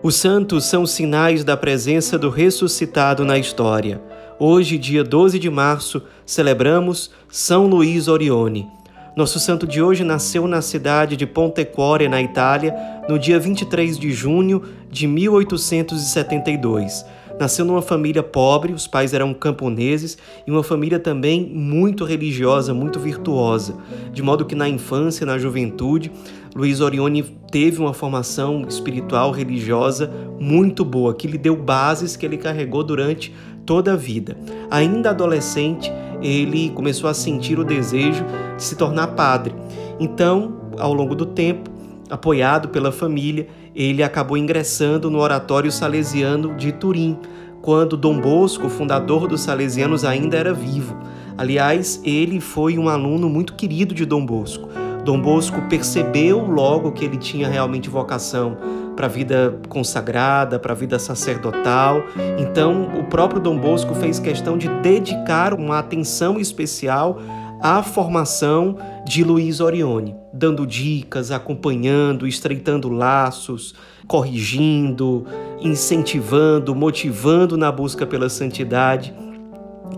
Os santos são sinais da presença do ressuscitado na história. Hoje, dia 12 de março, celebramos São Luís Orione. Nosso santo de hoje nasceu na cidade de Pontecore, na Itália, no dia 23 de junho de 1872. Nasceu numa família pobre, os pais eram camponeses, e uma família também muito religiosa, muito virtuosa. De modo que na infância, na juventude, Luiz Orione teve uma formação espiritual, religiosa muito boa, que lhe deu bases que ele carregou durante toda a vida. Ainda adolescente, ele começou a sentir o desejo de se tornar padre. Então, ao longo do tempo, apoiado pela família, ele acabou ingressando no Oratório Salesiano de Turim, quando Dom Bosco, fundador dos Salesianos, ainda era vivo. Aliás, ele foi um aluno muito querido de Dom Bosco. Dom Bosco percebeu logo que ele tinha realmente vocação para a vida consagrada, para a vida sacerdotal. Então, o próprio Dom Bosco fez questão de dedicar uma atenção especial à formação de Luiz Orione, dando dicas, acompanhando, estreitando laços, corrigindo, incentivando, motivando na busca pela santidade.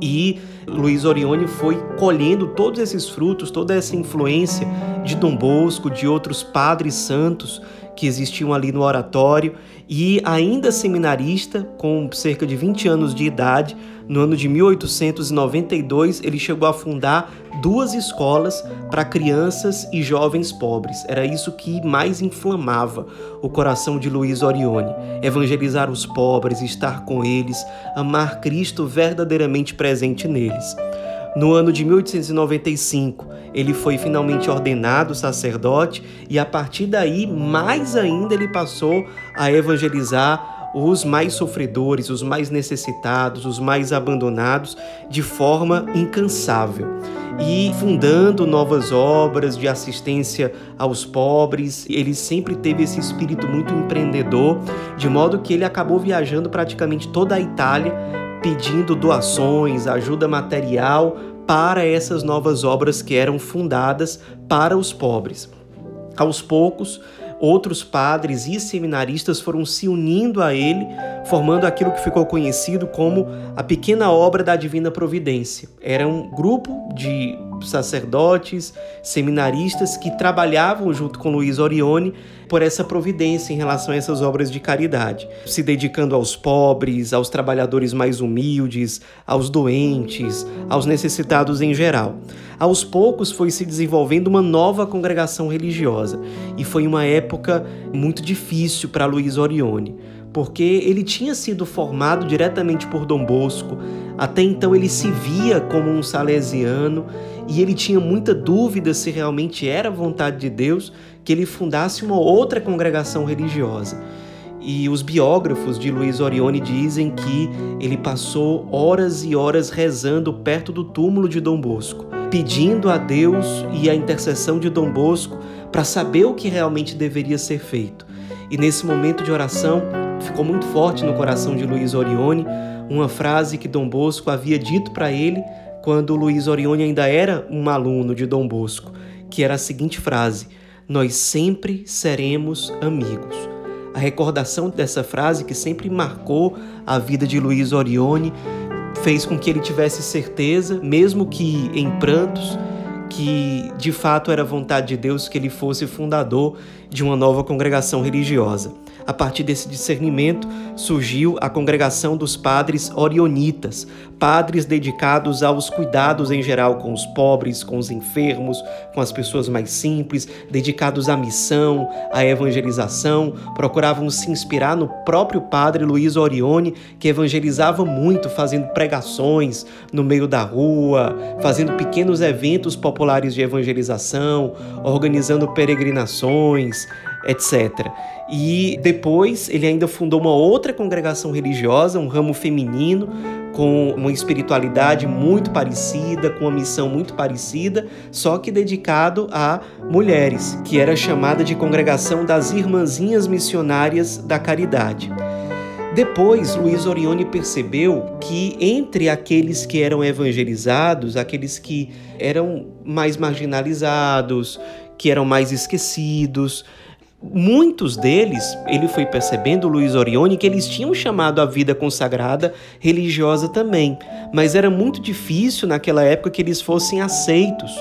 E Luiz Orione foi colhendo todos esses frutos, toda essa influência de Dom Bosco, de outros padres santos que existiam ali no oratório, e ainda seminarista, com cerca de 20 anos de idade, no ano de 1892, ele chegou a fundar duas escolas para crianças e jovens pobres. Era isso que mais inflamava o coração de Luiz Orione: evangelizar os pobres, estar com eles, amar Cristo verdadeiramente presente neles. No ano de 1895, ele foi finalmente ordenado sacerdote e a partir daí, mais ainda, ele passou a evangelizar os mais sofredores, os mais necessitados, os mais abandonados de forma incansável. E fundando novas obras de assistência aos pobres, ele sempre teve esse espírito muito empreendedor, de modo que ele acabou viajando praticamente toda a Itália pedindo doações, ajuda material para essas novas obras que eram fundadas para os pobres. Aos poucos, outros padres e seminaristas foram se unindo a ele, formando aquilo que ficou conhecido como a Pequena Obra da Divina Providência. Era um grupo de sacerdotes, seminaristas que trabalhavam junto com Luiz Orione por essa providência em relação a essas obras de caridade, se dedicando aos pobres, aos trabalhadores mais humildes, aos doentes, aos necessitados em geral. Aos poucos foi se desenvolvendo uma nova congregação religiosa e foi uma época muito difícil para Luiz Orione porque ele tinha sido formado diretamente por Dom Bosco. Até então ele se via como um salesiano e ele tinha muita dúvida se realmente era vontade de Deus que ele fundasse uma outra congregação religiosa. E os biógrafos de Luiz Orione dizem que ele passou horas e horas rezando perto do túmulo de Dom Bosco, pedindo a Deus e a intercessão de Dom Bosco para saber o que realmente deveria ser feito. E nesse momento de oração, ficou muito forte no coração de Luiz Orione uma frase que Dom Bosco havia dito para ele quando Luiz Orione ainda era um aluno de Dom Bosco, que era a seguinte frase: Nós sempre seremos amigos. A recordação dessa frase, que sempre marcou a vida de Luiz Orione, fez com que ele tivesse certeza, mesmo que em prantos, que de fato era vontade de Deus que ele fosse fundador de uma nova congregação religiosa. A partir desse discernimento surgiu a congregação dos padres orionitas, padres dedicados aos cuidados em geral com os pobres, com os enfermos, com as pessoas mais simples, dedicados à missão, à evangelização, procuravam se inspirar no próprio padre Luiz Orione, que evangelizava muito, fazendo pregações no meio da rua, fazendo pequenos eventos populares de evangelização, organizando peregrinações, etc. E depois ele ainda fundou uma outra congregação religiosa, um ramo feminino, com uma espiritualidade muito parecida, com uma missão muito parecida, só que dedicado a mulheres, que era chamada de Congregação das Irmãzinhas Missionárias da Caridade. Depois, Luiz Orione percebeu que entre aqueles que eram evangelizados, aqueles que eram mais marginalizados, que eram mais esquecidos, Muitos deles, ele foi percebendo, Luiz Orione, que eles tinham chamado a vida consagrada religiosa também, mas era muito difícil naquela época que eles fossem aceitos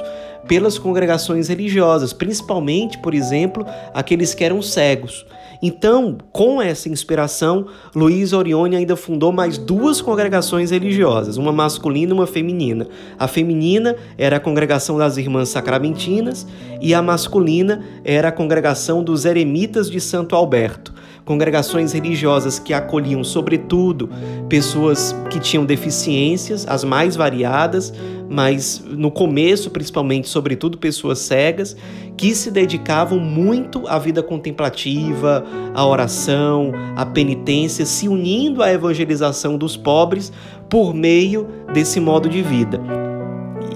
pelas congregações religiosas, principalmente, por exemplo, aqueles que eram cegos. Então, com essa inspiração, Luiz Orione ainda fundou mais duas congregações religiosas, uma masculina e uma feminina. A feminina era a congregação das Irmãs Sacramentinas e a masculina era a congregação dos Eremitas de Santo Alberto congregações religiosas que acolhiam, sobretudo, pessoas que tinham deficiências, as mais variadas, mas no começo, principalmente, sobretudo, pessoas cegas, que se dedicavam muito à vida contemplativa, à oração, à penitência, se unindo à evangelização dos pobres por meio desse modo de vida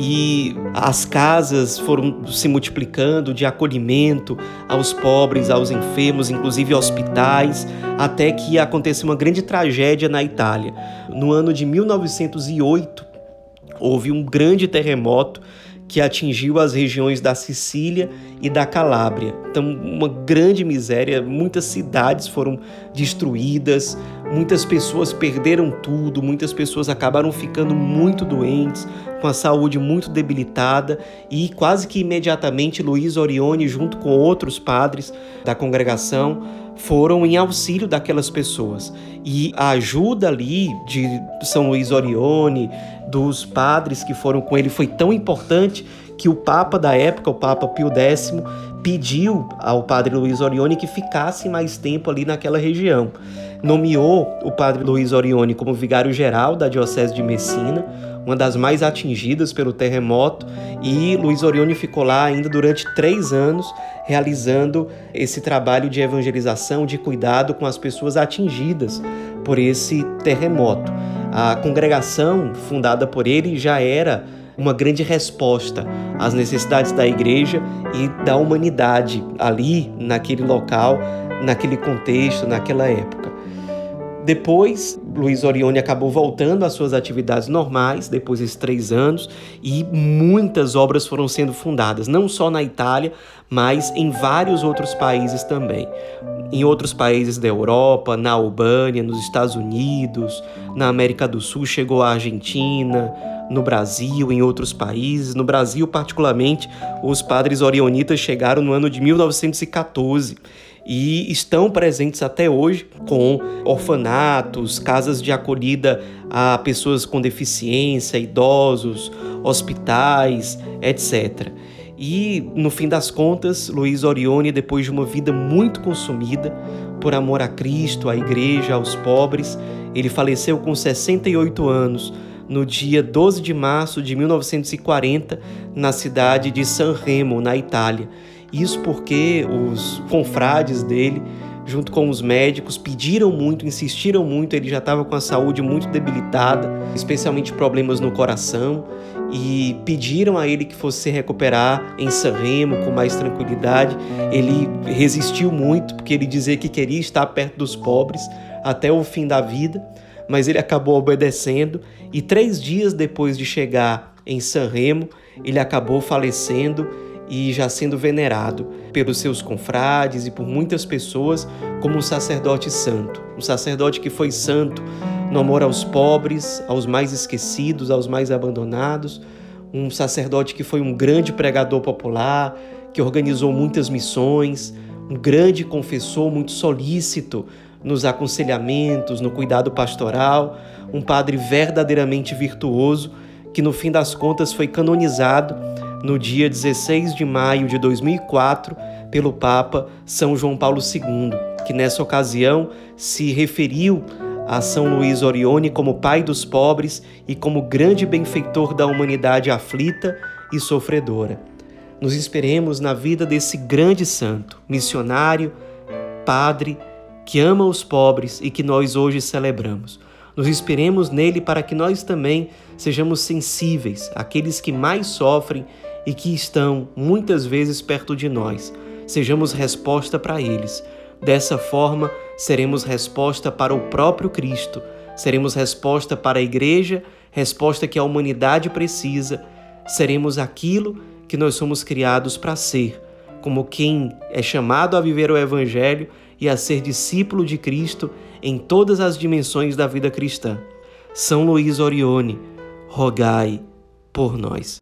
e as casas foram se multiplicando de acolhimento aos pobres, aos enfermos, inclusive hospitais, até que aconteceu uma grande tragédia na Itália. No ano de 1908, houve um grande terremoto que atingiu as regiões da Sicília e da Calábria. Então, uma grande miséria, muitas cidades foram destruídas, muitas pessoas perderam tudo, muitas pessoas acabaram ficando muito doentes, com a saúde muito debilitada e quase que imediatamente Luiz Orione, junto com outros padres da congregação, foram em auxílio daquelas pessoas. E a ajuda ali de São Luís Orione, dos padres que foram com ele, foi tão importante que o Papa da época, o Papa Pio X, pediu ao padre Luiz Orione que ficasse mais tempo ali naquela região. Nomeou o padre Luiz Orione como vigário-geral da Diocese de Messina, uma das mais atingidas pelo terremoto, e Luiz Orione ficou lá ainda durante três anos, realizando esse trabalho de evangelização, de cuidado com as pessoas atingidas por esse terremoto. A congregação fundada por ele já era uma grande resposta às necessidades da igreja e da humanidade ali, naquele local, naquele contexto, naquela época. Depois, Luiz Orione acabou voltando às suas atividades normais, depois desses três anos, e muitas obras foram sendo fundadas, não só na Itália, mas em vários outros países também. Em outros países da Europa, na Albânia, nos Estados Unidos, na América do Sul, chegou à Argentina, no Brasil, em outros países. No Brasil, particularmente, os padres orionitas chegaram no ano de 1914 e estão presentes até hoje com orfanatos, casas de acolhida a pessoas com deficiência, idosos, hospitais, etc. E no fim das contas, Luiz Orione, depois de uma vida muito consumida por amor a Cristo, à igreja, aos pobres, ele faleceu com 68 anos no dia 12 de março de 1940, na cidade de San Remo, na Itália. Isso porque os confrades dele, junto com os médicos, pediram muito, insistiram muito. Ele já estava com a saúde muito debilitada, especialmente problemas no coração, e pediram a ele que fosse se recuperar em San Remo com mais tranquilidade. Ele resistiu muito, porque ele dizia que queria estar perto dos pobres até o fim da vida mas ele acabou obedecendo e três dias depois de chegar em San Remo, ele acabou falecendo e já sendo venerado pelos seus confrades e por muitas pessoas como um sacerdote santo, um sacerdote que foi santo no amor aos pobres, aos mais esquecidos, aos mais abandonados, um sacerdote que foi um grande pregador popular, que organizou muitas missões, um grande confessor muito solícito nos aconselhamentos, no cuidado pastoral, um padre verdadeiramente virtuoso que no fim das contas foi canonizado no dia 16 de maio de 2004 pelo Papa São João Paulo II, que nessa ocasião se referiu a São Luís Orione como pai dos pobres e como grande benfeitor da humanidade aflita e sofredora. nos inspiremos na vida desse grande santo, missionário, padre, que ama os pobres e que nós hoje celebramos. Nos inspiremos nele para que nós também sejamos sensíveis àqueles que mais sofrem e que estão muitas vezes perto de nós. Sejamos resposta para eles. Dessa forma, seremos resposta para o próprio Cristo, seremos resposta para a igreja, resposta que a humanidade precisa, seremos aquilo que nós somos criados para ser, como quem é chamado a viver o Evangelho e a ser discípulo de Cristo em todas as dimensões da vida cristã. São Luís Orione, rogai por nós.